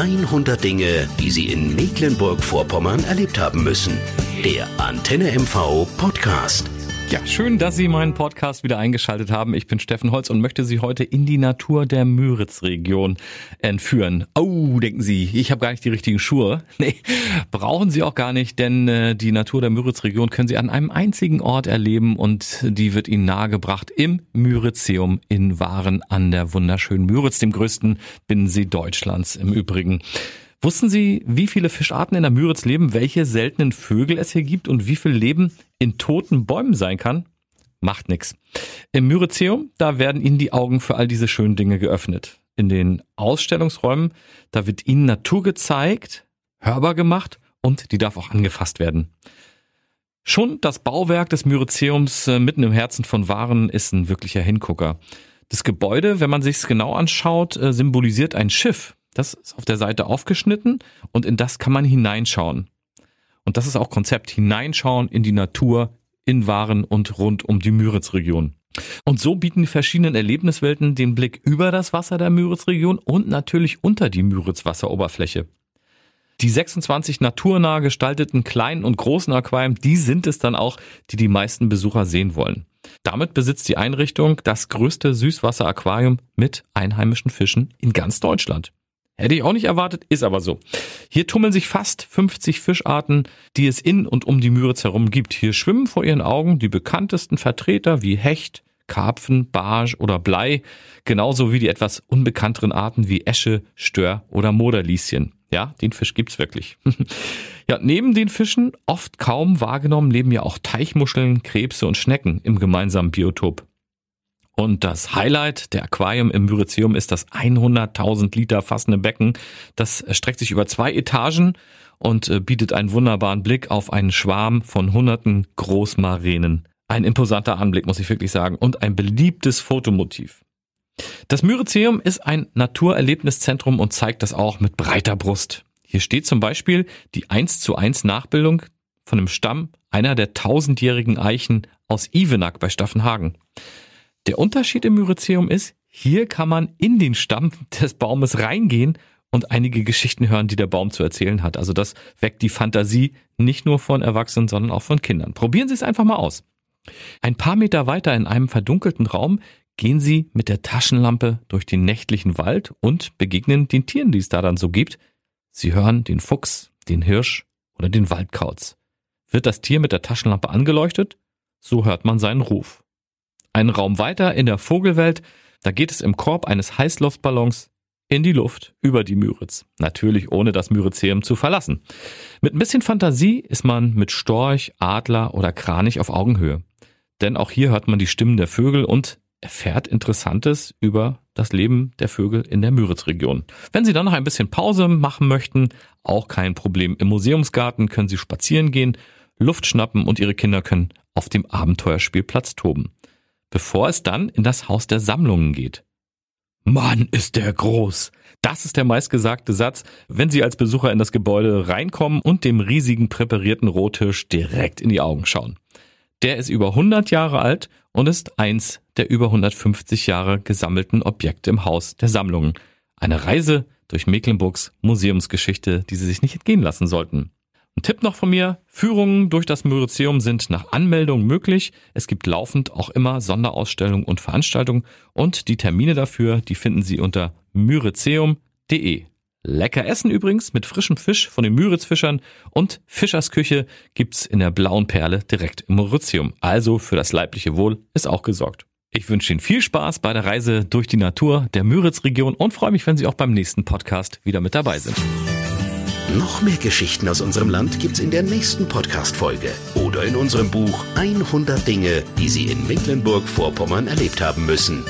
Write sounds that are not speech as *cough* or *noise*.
100 Dinge, die Sie in Mecklenburg-Vorpommern erlebt haben müssen. Der Antenne MV Podcast. Ja, schön, dass Sie meinen Podcast wieder eingeschaltet haben. Ich bin Steffen Holz und möchte Sie heute in die Natur der Müritz-Region entführen. Oh, denken Sie, ich habe gar nicht die richtigen Schuhe. *laughs* Nee, brauchen Sie auch gar nicht, denn äh, die Natur der Müritz-Region können Sie an einem einzigen Ort erleben und die wird Ihnen nahegebracht im Müritzeum in Waren an der wunderschönen Müritz, dem größten Binnensee Deutschlands im Übrigen. Wussten Sie, wie viele Fischarten in der Müritz leben, welche seltenen Vögel es hier gibt und wie viel Leben in toten Bäumen sein kann? Macht nix. Im Müritzeum, da werden Ihnen die Augen für all diese schönen Dinge geöffnet. In den Ausstellungsräumen, da wird Ihnen Natur gezeigt, hörbar gemacht und die darf auch angefasst werden. Schon das Bauwerk des Müritzeums äh, mitten im Herzen von Waren ist ein wirklicher Hingucker. Das Gebäude, wenn man sich's genau anschaut, äh, symbolisiert ein Schiff, das ist auf der Seite aufgeschnitten und in das kann man hineinschauen. Und das ist auch Konzept, hineinschauen in die Natur, in Waren und rund um die Müritz-Region. Und so bieten die verschiedenen Erlebniswelten den Blick über das Wasser der Müritz-Region und natürlich unter die Müritz-Wasseroberfläche. Die 26 naturnah gestalteten kleinen und großen Aquarien, die sind es dann auch, die die meisten Besucher sehen wollen. Damit besitzt die Einrichtung das größte Süßwasser-Aquarium mit einheimischen Fischen in ganz Deutschland. Hätte ich auch nicht erwartet, ist aber so. Hier tummeln sich fast 50 Fischarten, die es in und um die Müritz herum gibt. Hier schwimmen vor ihren Augen die bekanntesten Vertreter wie Hecht, Karpfen, Barsch oder Blei, genauso wie die etwas unbekannteren Arten wie Esche, Stör oder Moderlieschen. Ja, den Fisch gibt's wirklich. *laughs* ja, neben den Fischen, oft kaum wahrgenommen, leben ja auch Teichmuscheln, Krebse und Schnecken im gemeinsamen Biotop. Und das Highlight der Aquarium im Myrizeum ist das 100.000 Liter fassende Becken. Das streckt sich über zwei Etagen und äh, bietet einen wunderbaren Blick auf einen Schwarm von hunderten Großmarenen. Ein imposanter Anblick, muss ich wirklich sagen, und ein beliebtes Fotomotiv. Das Myrizeum ist ein Naturerlebniszentrum und zeigt das auch mit breiter Brust. Hier steht zum Beispiel die 1 zu 1 Nachbildung von dem Stamm einer der tausendjährigen Eichen aus Ivenack bei Staffenhagen. Der Unterschied im Myrizeum ist, hier kann man in den Stamm des Baumes reingehen und einige Geschichten hören, die der Baum zu erzählen hat. Also das weckt die Fantasie nicht nur von Erwachsenen, sondern auch von Kindern. Probieren Sie es einfach mal aus. Ein paar Meter weiter in einem verdunkelten Raum gehen Sie mit der Taschenlampe durch den nächtlichen Wald und begegnen den Tieren, die es da dann so gibt. Sie hören den Fuchs, den Hirsch oder den Waldkauz. Wird das Tier mit der Taschenlampe angeleuchtet? So hört man seinen Ruf. Einen Raum weiter in der Vogelwelt, da geht es im Korb eines Heißluftballons in die Luft über die Müritz. Natürlich ohne das Müritzeum zu verlassen. Mit ein bisschen Fantasie ist man mit Storch, Adler oder Kranich auf Augenhöhe. Denn auch hier hört man die Stimmen der Vögel und erfährt Interessantes über das Leben der Vögel in der Müritzregion. Wenn Sie dann noch ein bisschen Pause machen möchten, auch kein Problem. Im Museumsgarten können Sie spazieren gehen, Luft schnappen und Ihre Kinder können auf dem Abenteuerspielplatz toben bevor es dann in das Haus der Sammlungen geht. Mann, ist der groß! Das ist der meistgesagte Satz, wenn Sie als Besucher in das Gebäude reinkommen und dem riesigen präparierten Rohtisch direkt in die Augen schauen. Der ist über 100 Jahre alt und ist eins der über 150 Jahre gesammelten Objekte im Haus der Sammlungen. Eine Reise durch Mecklenburgs Museumsgeschichte, die Sie sich nicht entgehen lassen sollten. Ein Tipp noch von mir, Führungen durch das Myrizeum sind nach Anmeldung möglich. Es gibt laufend auch immer Sonderausstellungen und Veranstaltungen und die Termine dafür, die finden Sie unter myrizeum.de. Lecker Essen übrigens mit frischem Fisch von den Müritzfischern und Fischersküche gibt's in der Blauen Perle direkt im Mauritium. Also für das leibliche Wohl ist auch gesorgt. Ich wünsche Ihnen viel Spaß bei der Reise durch die Natur der Müritzregion und freue mich, wenn Sie auch beim nächsten Podcast wieder mit dabei sind. Noch mehr Geschichten aus unserem Land gibt's in der nächsten Podcast-Folge oder in unserem Buch 100 Dinge, die Sie in Mecklenburg-Vorpommern erlebt haben müssen.